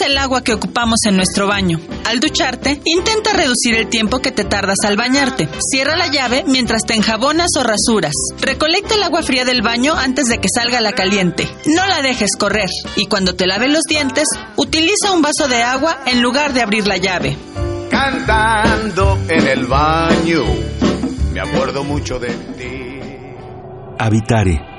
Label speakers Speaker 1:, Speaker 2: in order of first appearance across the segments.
Speaker 1: El agua que ocupamos en nuestro baño. Al ducharte, intenta reducir el tiempo que te tardas al bañarte. Cierra la llave mientras te enjabonas o rasuras. Recolecta el agua fría del baño antes de que salga la caliente. No la dejes correr. Y cuando te laves los dientes, utiliza un vaso de agua en lugar de abrir la llave.
Speaker 2: Cantando en el baño, me acuerdo mucho de ti.
Speaker 3: Habitare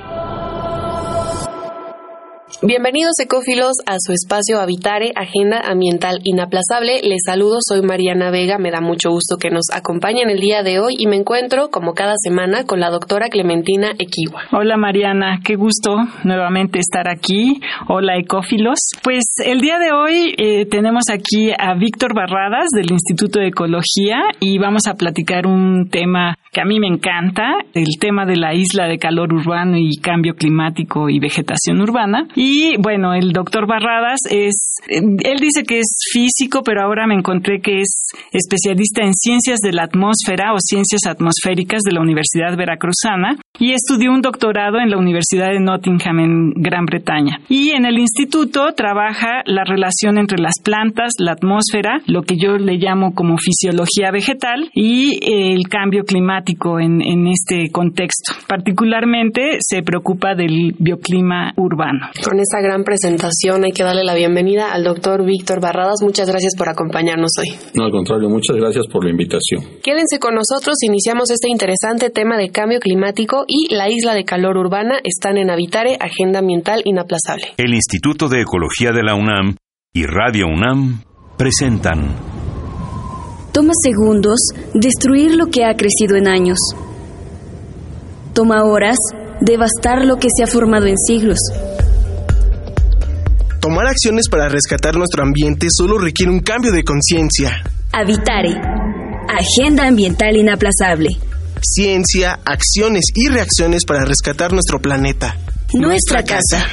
Speaker 4: Bienvenidos ecófilos a su espacio Habitare, Agenda Ambiental Inaplazable. Les saludo, soy Mariana Vega, me da mucho gusto que nos acompañen el día de hoy y me encuentro, como cada semana, con la doctora Clementina Equiwa.
Speaker 5: Hola Mariana, qué gusto nuevamente estar aquí. Hola ecófilos. Pues el día de hoy eh, tenemos aquí a Víctor Barradas del Instituto de Ecología y vamos a platicar un tema que a mí me encanta, el tema de la isla de calor urbano y cambio climático y vegetación urbana. Y bueno, el doctor Barradas es, él dice que es físico, pero ahora me encontré que es especialista en ciencias de la atmósfera o ciencias atmosféricas de la Universidad Veracruzana y estudió un doctorado en la Universidad de Nottingham en Gran Bretaña. Y en el instituto trabaja la relación entre las plantas, la atmósfera, lo que yo le llamo como fisiología vegetal y el cambio climático en, en este contexto. Particularmente se preocupa del bioclima urbano.
Speaker 4: Con esta gran presentación hay que darle la bienvenida al doctor Víctor Barradas. Muchas gracias por acompañarnos hoy.
Speaker 6: No, al contrario, muchas gracias por la invitación.
Speaker 4: Quédense con nosotros, iniciamos este interesante tema de cambio climático y la isla de calor urbana están en Habitare, Agenda Ambiental Inaplazable.
Speaker 3: El Instituto de Ecología de la UNAM y Radio UNAM presentan.
Speaker 7: Toma segundos destruir lo que ha crecido en años. Toma horas devastar lo que se ha formado en siglos.
Speaker 8: Tomar acciones para rescatar nuestro ambiente solo requiere un cambio de conciencia.
Speaker 7: Habitare. Agenda ambiental inaplazable.
Speaker 8: Ciencia, acciones y reacciones para rescatar nuestro planeta.
Speaker 7: Nuestra casa.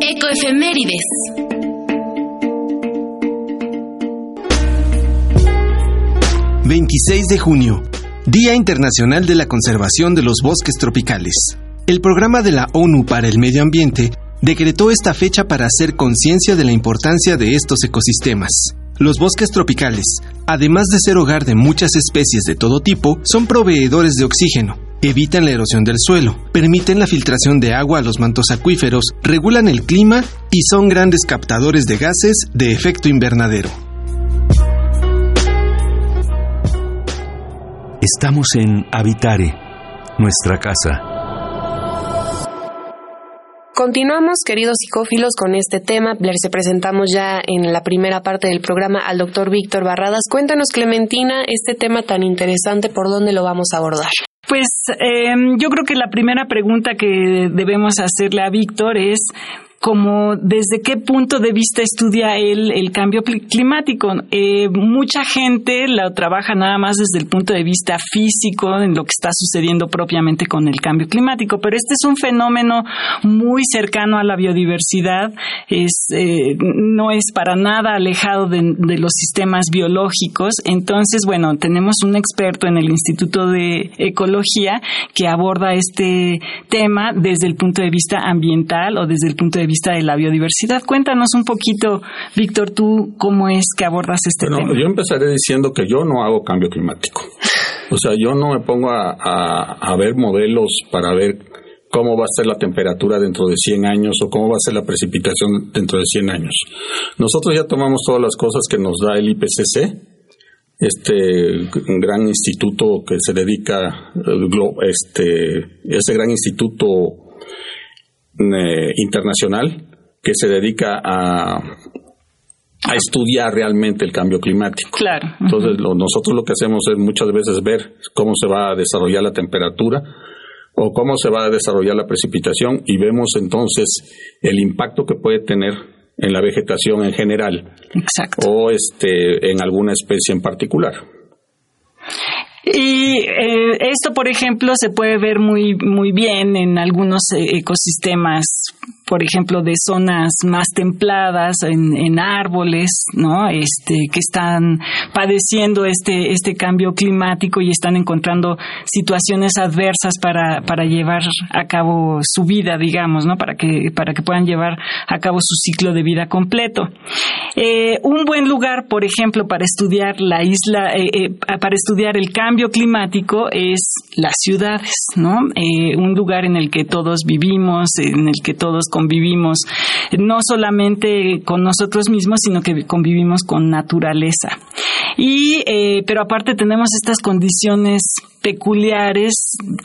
Speaker 7: Ecoefemérides.
Speaker 9: ...26 de junio... Día Internacional de la Conservación de los Bosques Tropicales. El programa de la ONU para el Medio Ambiente decretó esta fecha para hacer conciencia de la importancia de estos ecosistemas. Los bosques tropicales, además de ser hogar de muchas especies de todo tipo, son proveedores de oxígeno, evitan la erosión del suelo, permiten la filtración de agua a los mantos acuíferos, regulan el clima y son grandes captadores de gases de efecto invernadero.
Speaker 3: Estamos en Habitare, nuestra casa.
Speaker 4: Continuamos, queridos psicófilos, con este tema. Les presentamos ya en la primera parte del programa al doctor Víctor Barradas. Cuéntanos, Clementina, este tema tan interesante, ¿por dónde lo vamos a abordar?
Speaker 5: Pues eh, yo creo que la primera pregunta que debemos hacerle a Víctor es como desde qué punto de vista estudia él el cambio climático. Eh, mucha gente lo trabaja nada más desde el punto de vista físico, en lo que está sucediendo propiamente con el cambio climático, pero este es un fenómeno muy cercano a la biodiversidad, eh, no es para nada alejado de, de los sistemas biológicos. Entonces, bueno, tenemos un experto en el Instituto de Ecología que aborda este tema desde el punto de vista ambiental o desde el punto de vista de la biodiversidad. Cuéntanos un poquito, Víctor, tú cómo es que abordas este
Speaker 6: bueno,
Speaker 5: tema.
Speaker 6: Yo empezaré diciendo que yo no hago cambio climático. O sea, yo no me pongo a, a, a ver modelos para ver cómo va a ser la temperatura dentro de 100 años o cómo va a ser la precipitación dentro de 100 años. Nosotros ya tomamos todas las cosas que nos da el IPCC, este gran instituto que se dedica, este, ese gran instituto eh, internacional que se dedica a, a estudiar realmente el cambio climático.
Speaker 5: Claro.
Speaker 6: Entonces, lo, nosotros lo que hacemos es muchas veces ver cómo se va a desarrollar la temperatura o cómo se va a desarrollar la precipitación y vemos entonces el impacto que puede tener en la vegetación en general.
Speaker 5: Exacto.
Speaker 6: O este, en alguna especie en particular.
Speaker 5: Y eh, esto, por ejemplo, se puede ver muy, muy bien en algunos eh, ecosistemas por ejemplo, de zonas más templadas, en, árboles, ¿no? Este, que están padeciendo este, este cambio climático y están encontrando situaciones adversas para, para llevar a cabo su vida, digamos, ¿no? Para que, para que puedan llevar a cabo su ciclo de vida completo. Eh, un buen lugar, por ejemplo, para estudiar la isla, eh, eh, para estudiar el cambio climático es las ciudades, ¿no? un lugar en el que todos vivimos, en el que todos convivimos no solamente con nosotros mismos, sino que convivimos con naturaleza. Y, eh, pero aparte tenemos estas condiciones peculiares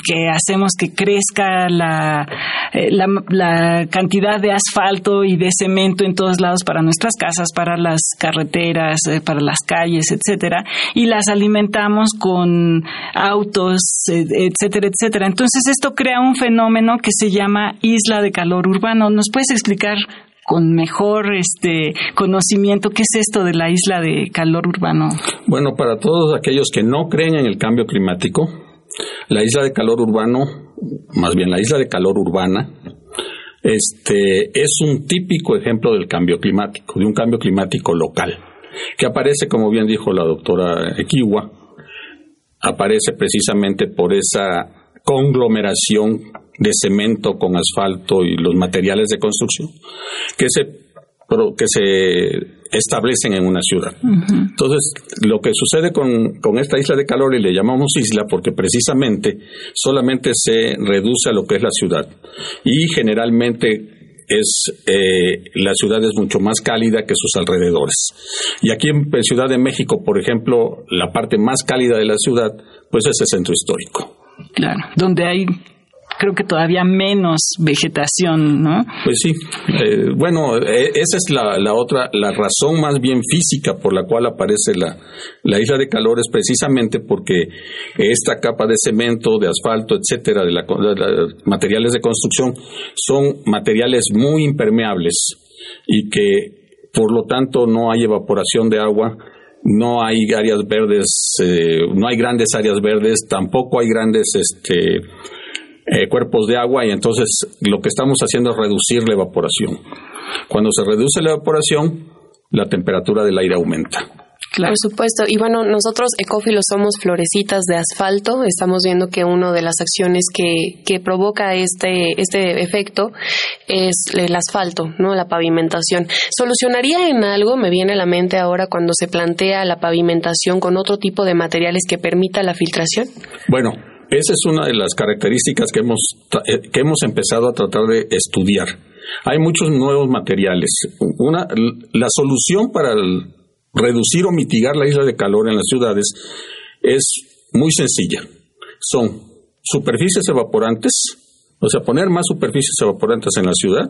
Speaker 5: que hacemos que crezca la, eh, la, la, cantidad de asfalto y de cemento en todos lados para nuestras casas, para las carreteras, eh, para las calles, etcétera, y las alimentamos con autos, etcétera, etcétera. Entonces esto crea un fenómeno que se llama isla de calor urbano. ¿Nos puedes explicar con mejor este conocimiento qué es esto de la isla de calor urbano?
Speaker 6: Bueno, para todos aquellos que no creen en el cambio climático, la isla de calor urbano, más bien la isla de calor urbana, este es un típico ejemplo del cambio climático, de un cambio climático local, que aparece, como bien dijo la doctora Equiwa, aparece precisamente por esa conglomeración de cemento con asfalto y los materiales de construcción que se, que se establecen en una ciudad. Entonces, lo que sucede con, con, esta isla de calor, y le llamamos isla porque precisamente solamente se reduce a lo que es la ciudad. Y generalmente es eh, la ciudad es mucho más cálida que sus alrededores. Y aquí en Ciudad de México, por ejemplo, la parte más cálida de la ciudad, pues es el centro histórico.
Speaker 5: Claro, donde hay creo que todavía menos vegetación, ¿no?
Speaker 6: Pues sí. Eh, bueno, eh, esa es la, la, otra, la razón más bien física por la cual aparece la, la isla de calor es precisamente porque esta capa de cemento, de asfalto, etcétera, de, la, materiales de construcción, son materiales muy impermeables y que por lo tanto no hay evaporación de agua no hay áreas verdes, eh, no hay grandes áreas verdes, tampoco hay grandes este, eh, cuerpos de agua y entonces lo que estamos haciendo es reducir la evaporación. Cuando se reduce la evaporación, la temperatura del aire aumenta.
Speaker 4: Por supuesto. Y bueno, nosotros ecófilos somos florecitas de asfalto. Estamos viendo que una de las acciones que, que provoca este, este efecto es el asfalto, ¿no? La pavimentación. ¿Solucionaría en algo? Me viene a la mente ahora cuando se plantea la pavimentación con otro tipo de materiales que permita la filtración.
Speaker 6: Bueno, esa es una de las características que hemos, eh, que hemos empezado a tratar de estudiar. Hay muchos nuevos materiales. Una, la solución para reducir o mitigar la isla de calor en las ciudades es muy sencilla. Son superficies evaporantes, o sea, poner más superficies evaporantes en la ciudad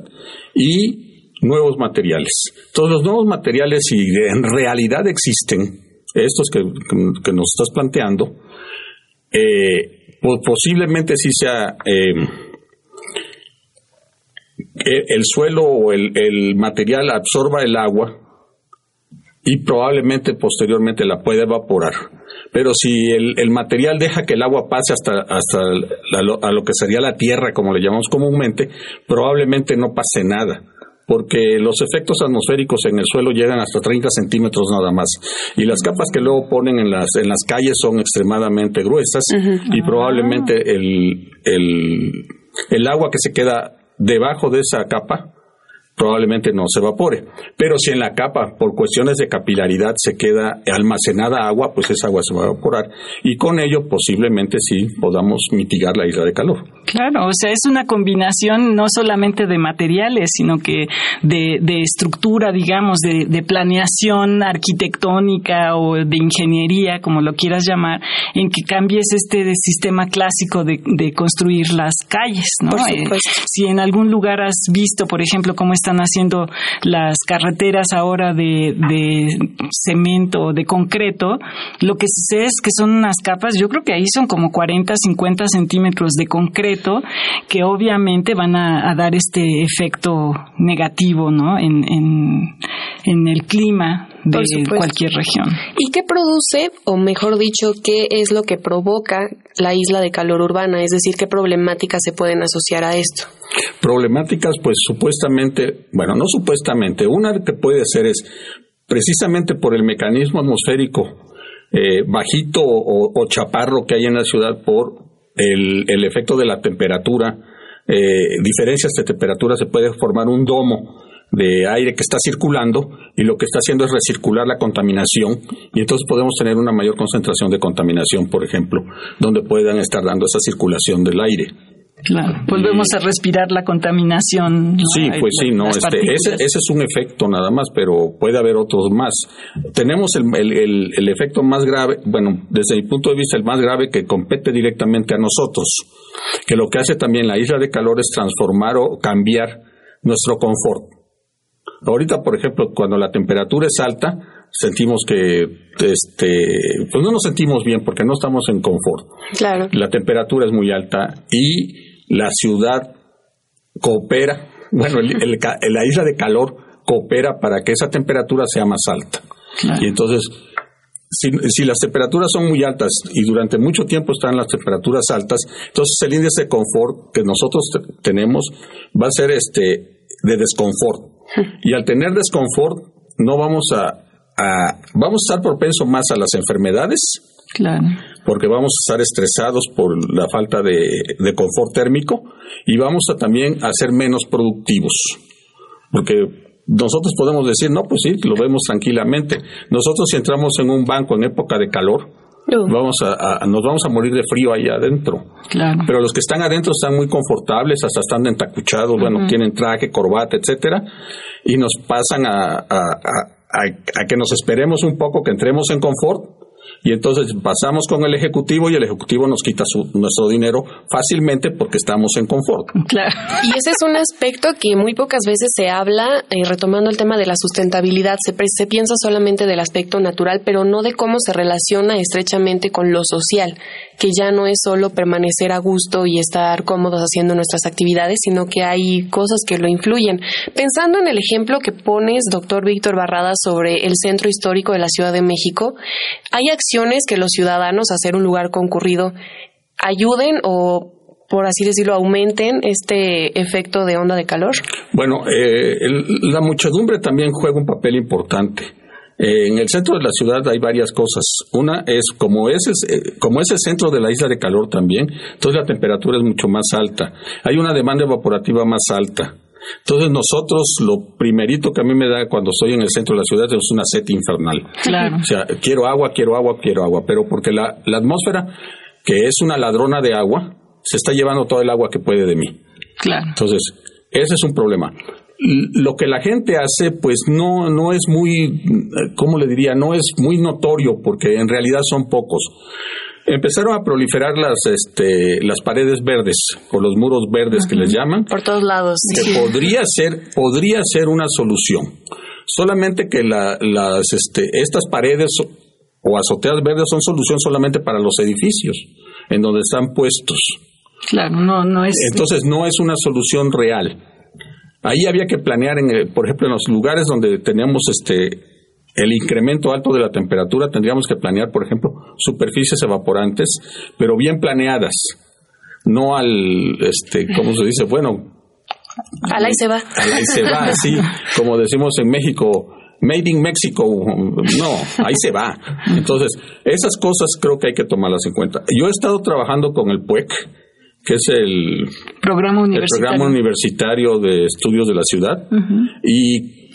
Speaker 6: y nuevos materiales. Todos los nuevos materiales, si en realidad existen, estos que, que nos estás planteando, eh, posiblemente sí sea em, e, el suelo o el, material absorba el agua y probablemente posteriormente la pueda evaporar. Pero si el, material deja que el agua pase hasta, hasta a lo que sería la tierra, como le llamamos comúnmente, probablemente no pase nada porque los efectos atmosféricos en el suelo llegan hasta 30 centímetros nada más. Y las capas que luego ponen en las, en las calles son extremadamente gruesas y probablemente el, el, el agua que se queda debajo de esa capa probablemente no se evapore. Pero si en la capa, por cuestiones de capilaridad, se queda almacenada agua, pues esa agua se va a evaporar. Y con ello posiblemente sí podamos mitigar la isla de calor.
Speaker 5: Claro, o sea, es una combinación no solamente de materiales, sino que de, estructura, digamos, de, planeación arquitectónica o de ingeniería, como lo quieras llamar, en que cambies este sistema clásico de, construir las calles, ¿no? Eh, si en algún lugar has visto, por ejemplo, cómo está están haciendo las carreteras ahora de, cemento, de concreto, lo que sé es que son unas capas, yo creo que ahí son como 40, 50 centímetros de concreto que obviamente van a, dar este efecto negativo, ¿no? En, en, en el clima de cualquier región.
Speaker 4: ¿Y qué produce, o mejor dicho, qué es lo que provoca la isla de calor urbana? Es decir, ¿qué problemáticas se pueden asociar a esto?
Speaker 6: Problemáticas, pues supuestamente, bueno, no supuestamente, una que puede ser es precisamente por el mecanismo atmosférico eh, bajito o, chaparro que hay en la ciudad por el, el efecto de la temperatura, eh, diferencias de temperatura, se puede formar un domo de aire que está circulando y lo que está haciendo es recircular la contaminación y entonces podemos tener una mayor concentración de contaminación, por ejemplo, donde puedan estar dando esa circulación del aire.
Speaker 5: Claro, volvemos a respirar la contaminación.
Speaker 6: Sí, pues sí, no, este, ese, ese, es un efecto nada más, pero puede haber otros más. Tenemos el, el, el, efecto más grave, bueno, desde mi punto de vista, el más grave que compete directamente a nosotros, que lo que hace también la isla de calor es transformar o cambiar nuestro confort. Ahorita, por ejemplo, cuando la temperatura es alta, sentimos que este pues no nos sentimos bien porque no estamos en confort.
Speaker 4: Claro.
Speaker 6: La temperatura es muy alta y la ciudad coopera, bueno, la isla de calor coopera para que esa temperatura sea más alta. Y entonces, si, si, las temperaturas son muy altas y durante mucho tiempo están las temperaturas altas, entonces el índice de confort que nosotros tenemos va a ser este de desconfort. Y al tener desconfort, no vamos a, vamos a estar propensos más a las enfermedades.
Speaker 5: Claro.
Speaker 6: Porque vamos a estar estresados por la falta de, confort térmico y vamos a también a ser menos productivos. Porque nosotros podemos decir, no, pues sí, lo vemos tranquilamente. Nosotros si entramos en un banco en época de calor, vamos a, nos vamos a morir de frío ahí adentro.
Speaker 5: Claro.
Speaker 6: Pero los que están adentro están muy confortables, hasta están entacuchados, bueno, tienen traje, corbata, etcétera, y nos pasan a, a que nos esperemos un poco, que entremos en confort y entonces pasamos con el Ejecutivo y el Ejecutivo nos quita nuestro dinero fácilmente porque estamos en confort.
Speaker 4: Claro. Y ese es un aspecto que muy pocas veces se habla, eh, retomando el tema de la sustentabilidad, se, se piensa solamente del aspecto natural, pero no de cómo se relaciona estrechamente con lo social, que ya no es solo permanecer a gusto y estar cómodos haciendo nuestras actividades, sino que hay cosas que lo influyen. Pensando en el ejemplo que pones, doctor Víctor Barrada, sobre el centro histórico de la Ciudad de México, hay acciones que los ciudadanos a ser un lugar concurrido ayuden o por así decirlo, aumenten este efecto de onda de calor?
Speaker 6: Bueno, eh, la muchedumbre también juega un papel importante. Eh, en el centro de la ciudad hay varias cosas. Una es como es, eh, como es el centro de la isla de calor también, entonces la temperatura es mucho más alta. Hay una demanda evaporativa más alta. Entonces nosotros lo primerito que a mí me da cuando estoy en el centro de la ciudad es una sed infernal.
Speaker 5: Claro.
Speaker 6: O sea, quiero agua, quiero agua, quiero agua, pero porque la, la atmósfera, que es una ladrona de agua, se está llevando todo el agua que puede de mí.
Speaker 5: Claro.
Speaker 6: Entonces, ese es un problema. Lo que la gente hace, pues no, no es muy, ¿cómo le diría? No es muy notorio porque en realidad son pocos empezaron a proliferar las este las paredes verdes o los muros verdes que les llaman.
Speaker 4: Por todos lados
Speaker 6: que podría ser podría ser una solución. Solamente que la, las este estas paredes o azoteas verdes son solución solamente para los edificios en donde están puestos.
Speaker 5: Claro no no es
Speaker 6: entonces no es una solución real. Ahí había que planear en por ejemplo en los lugares donde tenemos este el incremento alto de la temperatura tendríamos que planear, por ejemplo, superficies evaporantes, pero bien planeadas, no al, este, ¿cómo se dice? Bueno.
Speaker 4: Al ahí se va.
Speaker 6: Al ahí se va, sí, como decimos en México, Made in Mexico, no, ahí se va. Entonces, esas cosas creo que hay que tomarlas en cuenta. Yo he estado trabajando con el PUEC, que es el
Speaker 5: programa universitario,
Speaker 6: programa universitario de estudios de la ciudad, y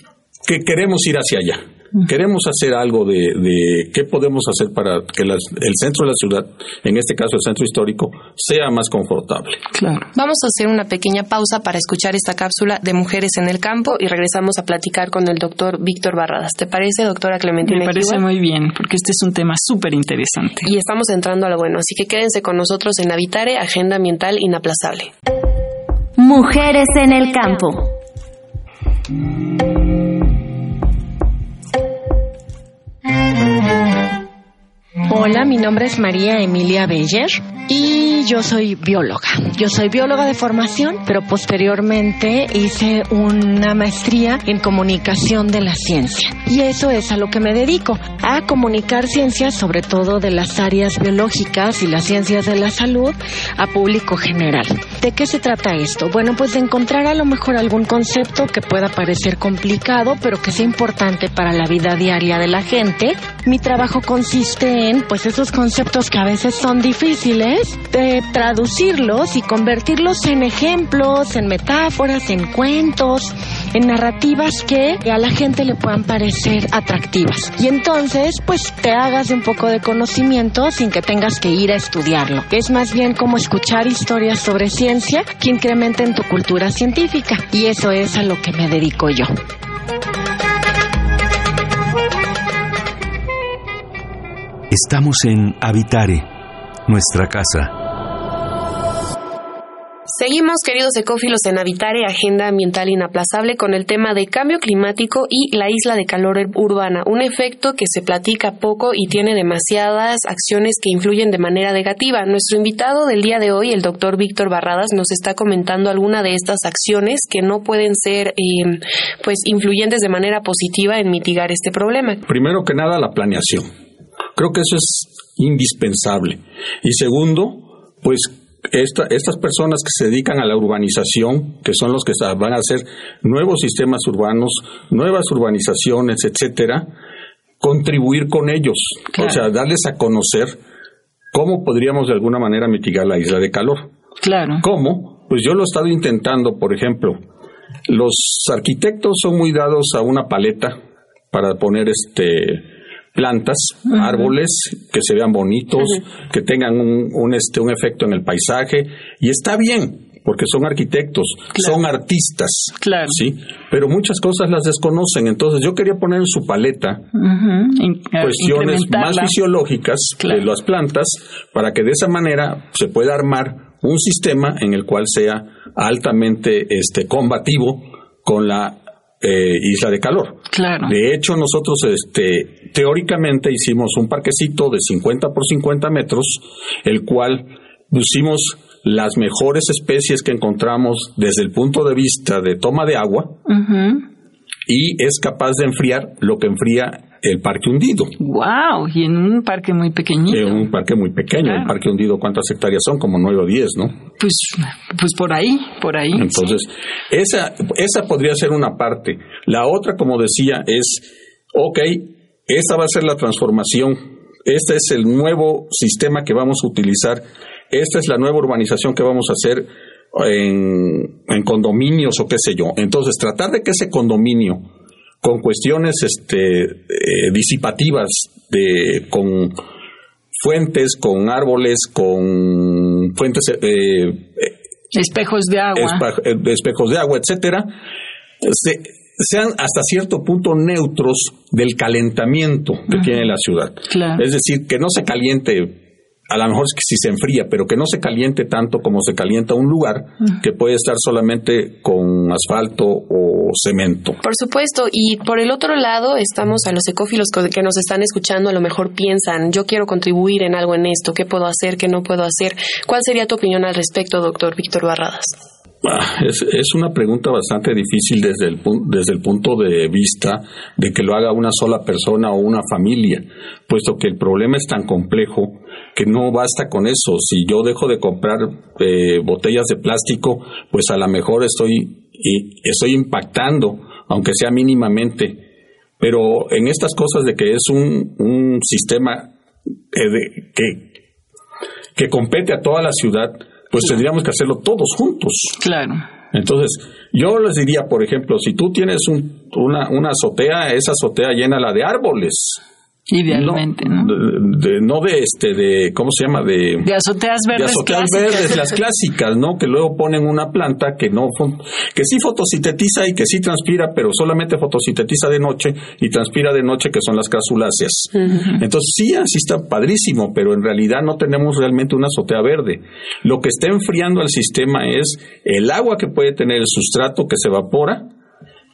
Speaker 6: que queremos ir hacia allá. Queremos hacer algo de, de qué podemos hacer para que el centro de la ciudad, en este caso el centro histórico, sea más confortable.
Speaker 5: Claro.
Speaker 4: Vamos a hacer una pequeña pausa para escuchar esta cápsula de Mujeres en el Campo y regresamos a platicar con el doctor Víctor Barradas. ¿Te parece, doctora Clementina?
Speaker 5: Me parece muy bien, porque este es un tema súper interesante.
Speaker 4: Y estamos entrando a lo bueno, así que quédense con nosotros en Habitare, Agenda Ambiental Inaplazable.
Speaker 7: Mujeres en el Campo.
Speaker 10: Hola, mi nombre es María Emilia Beller y yo soy bióloga. Yo soy bióloga de formación, pero posteriormente hice una maestría en comunicación de la ciencia. Y eso es a lo que me dedico, a comunicar ciencias, sobre todo de las áreas biológicas y las ciencias de la salud, a público general. ¿De qué se trata esto? Bueno, pues de encontrar a lo mejor algún concepto que pueda parecer complicado, pero que sea importante para la vida diaria de la gente. Mi trabajo consiste en, pues, esos conceptos que a veces son difíciles, de traducirlos y convertirlos en ejemplos, en metáforas, en cuentos, en narrativas que a la gente le puedan parecer atractivas. Y entonces, pues te hagas un poco de conocimiento sin que tengas que ir a estudiarlo. Es más bien como escuchar historias sobre ciencia que incrementen tu cultura científica. Y eso es a lo que me dedico yo.
Speaker 3: Estamos en Habitare, nuestra casa.
Speaker 4: Seguimos, queridos ecófilos, en Habitare, Agenda Ambiental Inaplazable, con el tema de cambio climático y la isla de calor urbana, un efecto que se platica poco y tiene demasiadas acciones que influyen de manera negativa. Nuestro invitado del día de hoy, el doctor Víctor Barradas, nos está comentando alguna de estas acciones que no pueden ser eh, pues influyentes de manera positiva en mitigar este problema.
Speaker 6: Primero que nada, la planeación. Creo que eso es indispensable. Y segundo, pues esta, estas personas que se dedican a la urbanización, que son los que van a hacer nuevos sistemas urbanos, nuevas urbanizaciones, etcétera, contribuir con ellos, o sea, darles a conocer cómo podríamos de alguna manera mitigar la isla de calor.
Speaker 5: Claro.
Speaker 6: ¿Cómo? Pues yo lo he estado intentando, por ejemplo, los arquitectos son muy dados a una paleta para poner este plantas, árboles que se vean bonitos, que tengan un, este, un efecto en el paisaje. Y está bien porque son arquitectos, son artistas,
Speaker 5: claro.
Speaker 6: sí, pero muchas cosas las desconocen. Entonces yo quería poner en su paleta cuestiones más fisiológicas de las plantas para que de esa manera se pueda armar un sistema en el cual sea altamente este combativo con la eh, isla de calor.
Speaker 5: Claro.
Speaker 6: De hecho, nosotros este, teóricamente hicimos un parquecito de 50 por 50 metros, el cual pusimos las mejores especies que encontramos desde el punto de vista de toma de agua y es capaz de enfriar lo que enfría el parque hundido.
Speaker 5: ¡Wow! Y en un parque muy pequeñito.
Speaker 6: En un parque muy pequeño. El parque hundido, ¿cuántas hectáreas son? Como 9 o 10, ¿no?
Speaker 5: Pues, pues por ahí, por ahí.
Speaker 6: Entonces, esa, esa podría ser una parte. La otra, como decía, es, ok, esta va a ser la transformación. Este es el nuevo sistema que vamos a utilizar. Esta es la nueva urbanización que vamos a hacer en, en condominios o qué sé yo. Entonces, tratar de que ese condominio con cuestiones este, eh, disipativas, de, con fuentes, con árboles, con fuentes... Eh,
Speaker 5: espejos de agua.
Speaker 6: Eh, espejos de agua, etcétera, sean hasta cierto punto neutros del calentamiento que tiene la ciudad. Es decir, que no se caliente a lo mejor si se enfría, pero que no se caliente tanto como se calienta un lugar que puede estar solamente con asfalto o cemento.
Speaker 4: Por supuesto, y por el otro lado estamos a los ecófilos que nos están escuchando, a lo mejor piensan, yo quiero contribuir en algo en esto, ¿qué puedo hacer, qué no puedo hacer? ¿Cuál sería tu opinión al respecto, doctor Víctor Barradas?
Speaker 6: Ah, es, es, una pregunta bastante difícil desde el, desde el punto de vista de que lo haga una sola persona o una familia, puesto que el problema es tan complejo que no basta con eso. Si yo dejo de comprar eh, botellas de plástico, pues a lo mejor estoy, estoy impactando, aunque sea mínimamente. Pero en estas cosas de que es un, un sistema eh, que, que compete a toda la ciudad, pues tendríamos que hacerlo todos juntos.
Speaker 5: Claro.
Speaker 6: Entonces, yo les diría, por ejemplo, si tú tienes una, una azotea, esa azotea llénala de árboles.
Speaker 5: Idealmente, ¿no?
Speaker 6: De, ¿no? De, este, de, ¿cómo se llama? De,
Speaker 5: de azoteas verdes.
Speaker 6: De azoteas verdes, las clásicas, ¿no? Que luego ponen una planta que no, que sí fotosintetiza y que sí transpira, pero solamente fotosintetiza de noche y transpira de noche, que son las crasuláceas. Entonces, sí, así está padrísimo, pero en realidad no tenemos realmente una azotea verde. Lo que está enfriando al sistema es el agua que puede tener el sustrato que se evapora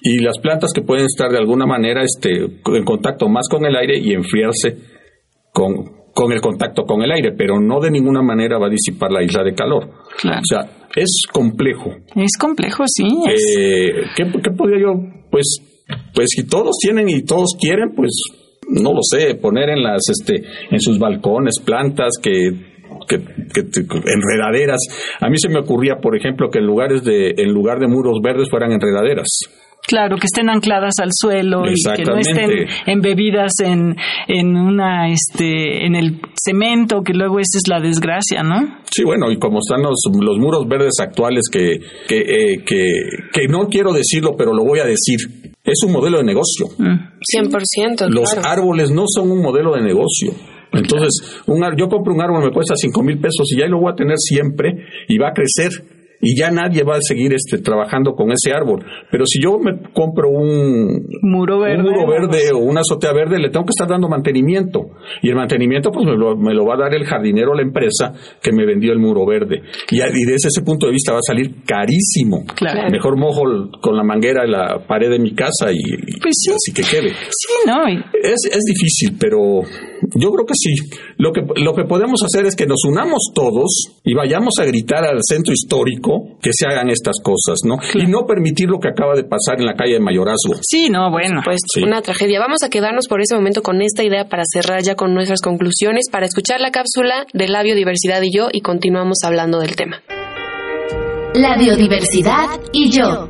Speaker 6: y las plantas que pueden estar de alguna manera este, en contacto más con el aire y enfriarse con, con el contacto con el aire, pero no de ninguna manera va a disipar la isla de calor. O sea, es complejo.
Speaker 5: Es complejo, sí.
Speaker 6: Eh, ¿qué, ¿Qué podría yo? Pues, pues si todos tienen y todos quieren, pues no lo sé, poner en las, este, en sus balcones plantas que que, enredaderas. A mí se me ocurría, por ejemplo, que en lugares de, en lugar de muros verdes fueran enredaderas.
Speaker 5: Claro, que estén ancladas al suelo y que no estén embebidas en, en una este en el cemento, que luego esa es la desgracia, ¿no?
Speaker 6: Sí, bueno, y como están los, los muros verdes actuales que que, eh, que que no quiero decirlo, pero lo voy a decir. Es un modelo de negocio.
Speaker 4: 100%.
Speaker 6: Mm. Los árboles no son un modelo de negocio. Entonces, un, yo compro un árbol, me cuesta cinco mil pesos y ya lo voy a tener siempre y va a crecer y ya nadie va a seguir este, trabajando con ese árbol. Pero si yo me compro un
Speaker 5: muro verde,
Speaker 6: muro verde o una azotea verde, le tengo que estar dando mantenimiento. Y el mantenimiento pues me lo, me lo va a dar el jardinero o la empresa que me vendió el muro verde. Y, desde ese punto de vista va a salir carísimo. Mejor mojo con la manguera la pared de mi casa y,
Speaker 5: pues sí.
Speaker 6: así que quede.
Speaker 5: Sí, no.
Speaker 6: Es, es difícil, pero yo creo que sí. Lo que, lo que podemos hacer es que nos unamos todos y vayamos a gritar al centro histórico que se hagan estas cosas, ¿no? Y no permitir lo que acaba de pasar en la calle de Mayorazgo.
Speaker 5: Sí, no, bueno.
Speaker 4: Pues una tragedia. Vamos a quedarnos por ese momento con esta idea para cerrar ya con nuestras conclusiones, para escuchar la cápsula de la biodiversidad y yo y continuamos hablando del tema.
Speaker 11: La biodiversidad y yo.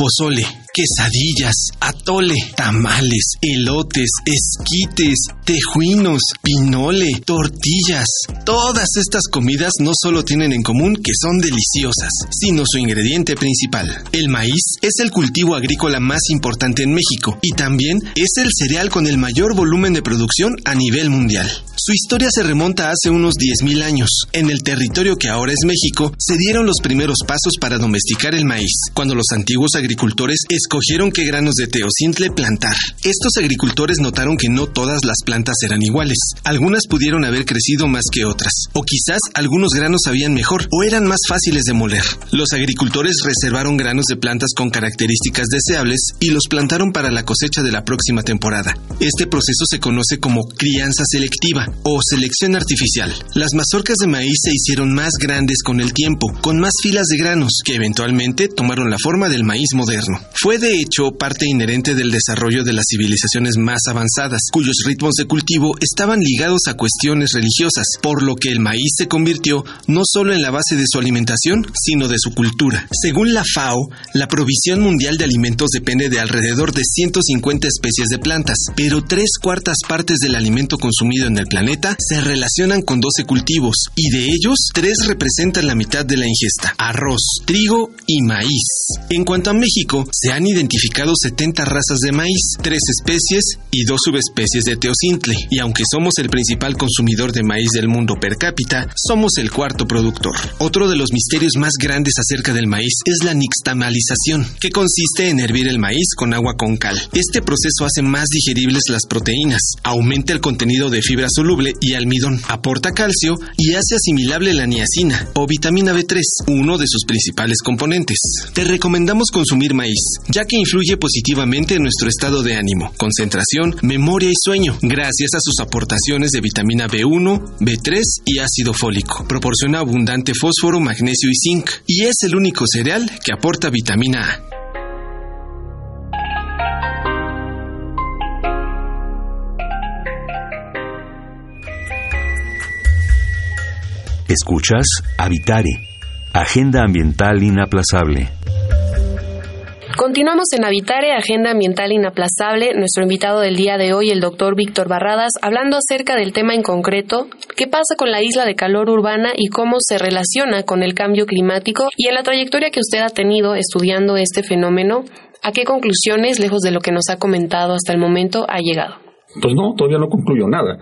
Speaker 9: Pozole, quesadillas, atole, tamales, elotes, esquites, tejuinos, pinole, tortillas. Todas estas comidas no solo tienen en común que son deliciosas, sino su ingrediente principal. El maíz es el cultivo agrícola más importante en México y también es el cereal con el mayor volumen de producción a nivel mundial. Su historia se remonta hace unos 10.000 años. En el territorio que ahora es México, se dieron los primeros pasos para domesticar el maíz, cuando los antiguos agricultores escogieron qué granos de teocintle plantar. Estos agricultores notaron que no todas las plantas eran iguales. Algunas pudieron haber crecido más que otras, o quizás algunos granos sabían mejor o eran más fáciles de moler. Los agricultores reservaron granos de plantas con características deseables y los plantaron para la cosecha de la próxima temporada. Este proceso se conoce como crianza selectiva o selección artificial. Las mazorcas de maíz se hicieron más grandes con el tiempo, con más filas de granos, que eventualmente tomaron la forma del maíz moderno. Fue de hecho parte inherente del desarrollo de las civilizaciones más avanzadas, cuyos ritmos de cultivo estaban ligados a cuestiones religiosas, por lo que el maíz se convirtió no solo en la base de su alimentación, sino de su cultura. Según la FAO, la provisión mundial de alimentos depende de alrededor de 150 especies de plantas, pero tres cuartas partes del alimento consumido en el planeta se relacionan con 12 cultivos y de ellos, tres representan la mitad de la ingesta, arroz, trigo y maíz. En cuanto a México, se han identificado 70 razas de maíz, tres especies y dos subespecies de teocintle, y aunque somos el principal consumidor de maíz del mundo per cápita, somos el cuarto productor. Otro de los misterios más grandes acerca del maíz es la nixtamalización, que consiste en hervir el maíz con agua con cal. Este proceso hace más digeribles las proteínas, aumenta el contenido de fibra soluble y almidón. Aporta calcio y hace asimilable la niacina o vitamina B3, uno de sus principales componentes. Te recomendamos consumir maíz, ya que influye positivamente en nuestro estado de ánimo, concentración, memoria y sueño, gracias a sus aportaciones de vitamina B1, B3 y ácido fólico. Proporciona abundante fósforo, magnesio y zinc, y es el único cereal que aporta vitamina A.
Speaker 3: Escuchas Habitare, Agenda Ambiental Inaplazable.
Speaker 4: Continuamos en Habitare, Agenda Ambiental Inaplazable. Nuestro invitado del día de hoy, el doctor Víctor Barradas, hablando acerca del tema en concreto, qué pasa con la isla de calor urbana y cómo se relaciona con el cambio climático y en la trayectoria que usted ha tenido estudiando este fenómeno, ¿a qué conclusiones, lejos de lo que nos ha comentado hasta el momento, ha llegado?
Speaker 6: Pues no, todavía no concluyo nada,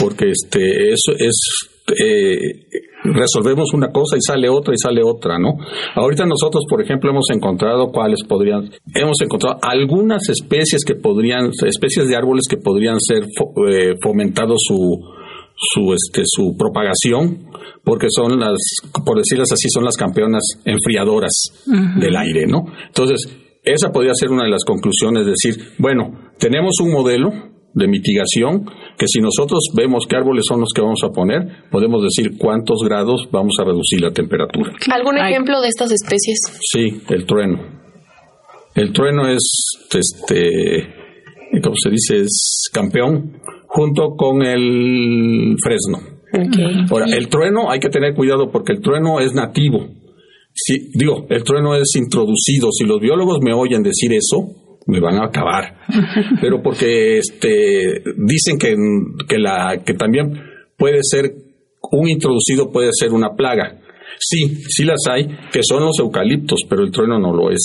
Speaker 6: porque este, eso es eh, resolvemos una cosa y sale otra y sale otra, ¿no? Ahorita nosotros, por ejemplo, hemos encontrado cuáles podrían, hemos encontrado algunas especies que podrían, especies de árboles que podrían ser eh, fomentados su, su, este, su propagación, porque son las, por decirlas así, son las campeonas enfriadoras del aire, ¿no? Entonces, esa podría ser una de las conclusiones, decir, bueno, tenemos un modelo de mitigación que si nosotros vemos qué árboles son los que vamos a poner, podemos decir cuántos grados vamos a reducir la temperatura.
Speaker 4: ¿Algún ejemplo de estas especies?
Speaker 6: Sí, el trueno. El trueno es, este, como se dice, es campeón junto con el fresno. Ahora, el trueno hay que tener cuidado porque el trueno es nativo. Si, digo, el trueno es introducido. Si los biólogos me oyen decir eso, me van a acabar. Pero porque este, dicen que, que, la, que también puede ser, un introducido puede ser una plaga. Sí, sí las hay, que son los eucaliptos, pero el trueno no lo es.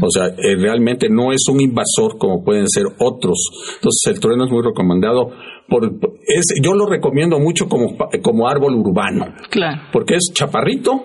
Speaker 6: O sea, eh, realmente no es un invasor como pueden ser otros. Entonces, el trueno es muy recomendado. Por, es, yo lo recomiendo mucho como, como árbol urbano.
Speaker 5: Claro.
Speaker 6: Porque es chaparrito,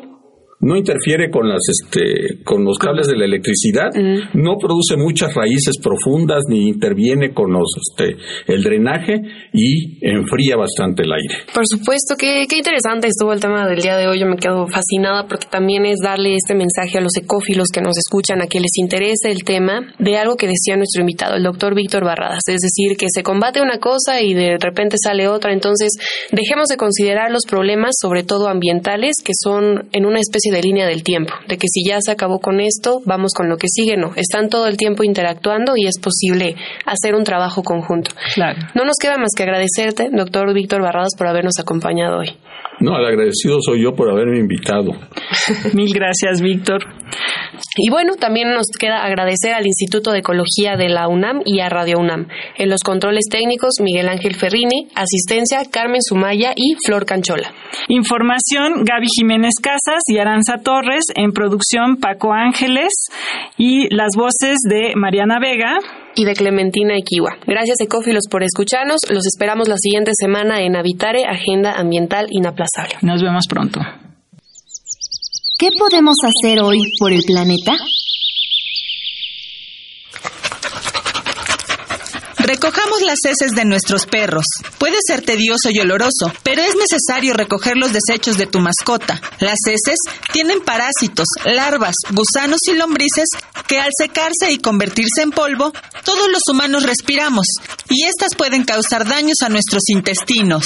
Speaker 6: no interfiere con las este con los cables de la electricidad, no produce muchas raíces profundas ni interviene con los este el drenaje y enfría bastante el aire.
Speaker 4: Por supuesto, qué, qué interesante estuvo el tema del día de hoy. Yo me quedo fascinada porque también es darle este mensaje a los ecófilos que nos escuchan, a que les interese el tema de algo que decía nuestro invitado, el doctor Víctor Barradas. Es decir, que se combate una cosa y de repente sale otra. Entonces, dejemos de considerar los problemas, sobre todo ambientales, que son en una especie de línea del tiempo, de que si ya se acabó con esto, vamos con lo que sigue, no, están todo el tiempo interactuando y es posible hacer un trabajo conjunto.
Speaker 5: Claro.
Speaker 4: No nos queda más que agradecerte, doctor Víctor Barradas, por habernos acompañado hoy.
Speaker 6: No, el agradecido soy yo por haberme invitado.
Speaker 5: Mil gracias, Víctor.
Speaker 4: Y bueno, también nos queda agradecer al Instituto de Ecología de la UNAM y a Radio UNAM. En los controles técnicos, Miguel Ángel Ferrini, asistencia, Carmen Sumaya y Flor Canchola.
Speaker 5: Información, Gaby Jiménez Casas y Aranza Torres. En producción, Paco Ángeles y las voces de Mariana Vega
Speaker 4: y de Clementina Equiwa. Gracias Ecófilos por escucharnos. Los esperamos la siguiente semana en Habitare, Agenda Ambiental Inaplazable.
Speaker 5: Nos vemos pronto.
Speaker 11: ¿Qué podemos hacer hoy por el planeta?
Speaker 1: Recojamos las heces de nuestros perros. Puede ser tedioso y oloroso, pero es necesario recoger los desechos de tu mascota. Las heces tienen parásitos, larvas, gusanos y lombrices que al secarse y convertirse en polvo, todos los humanos respiramos y estas pueden causar daños a nuestros intestinos.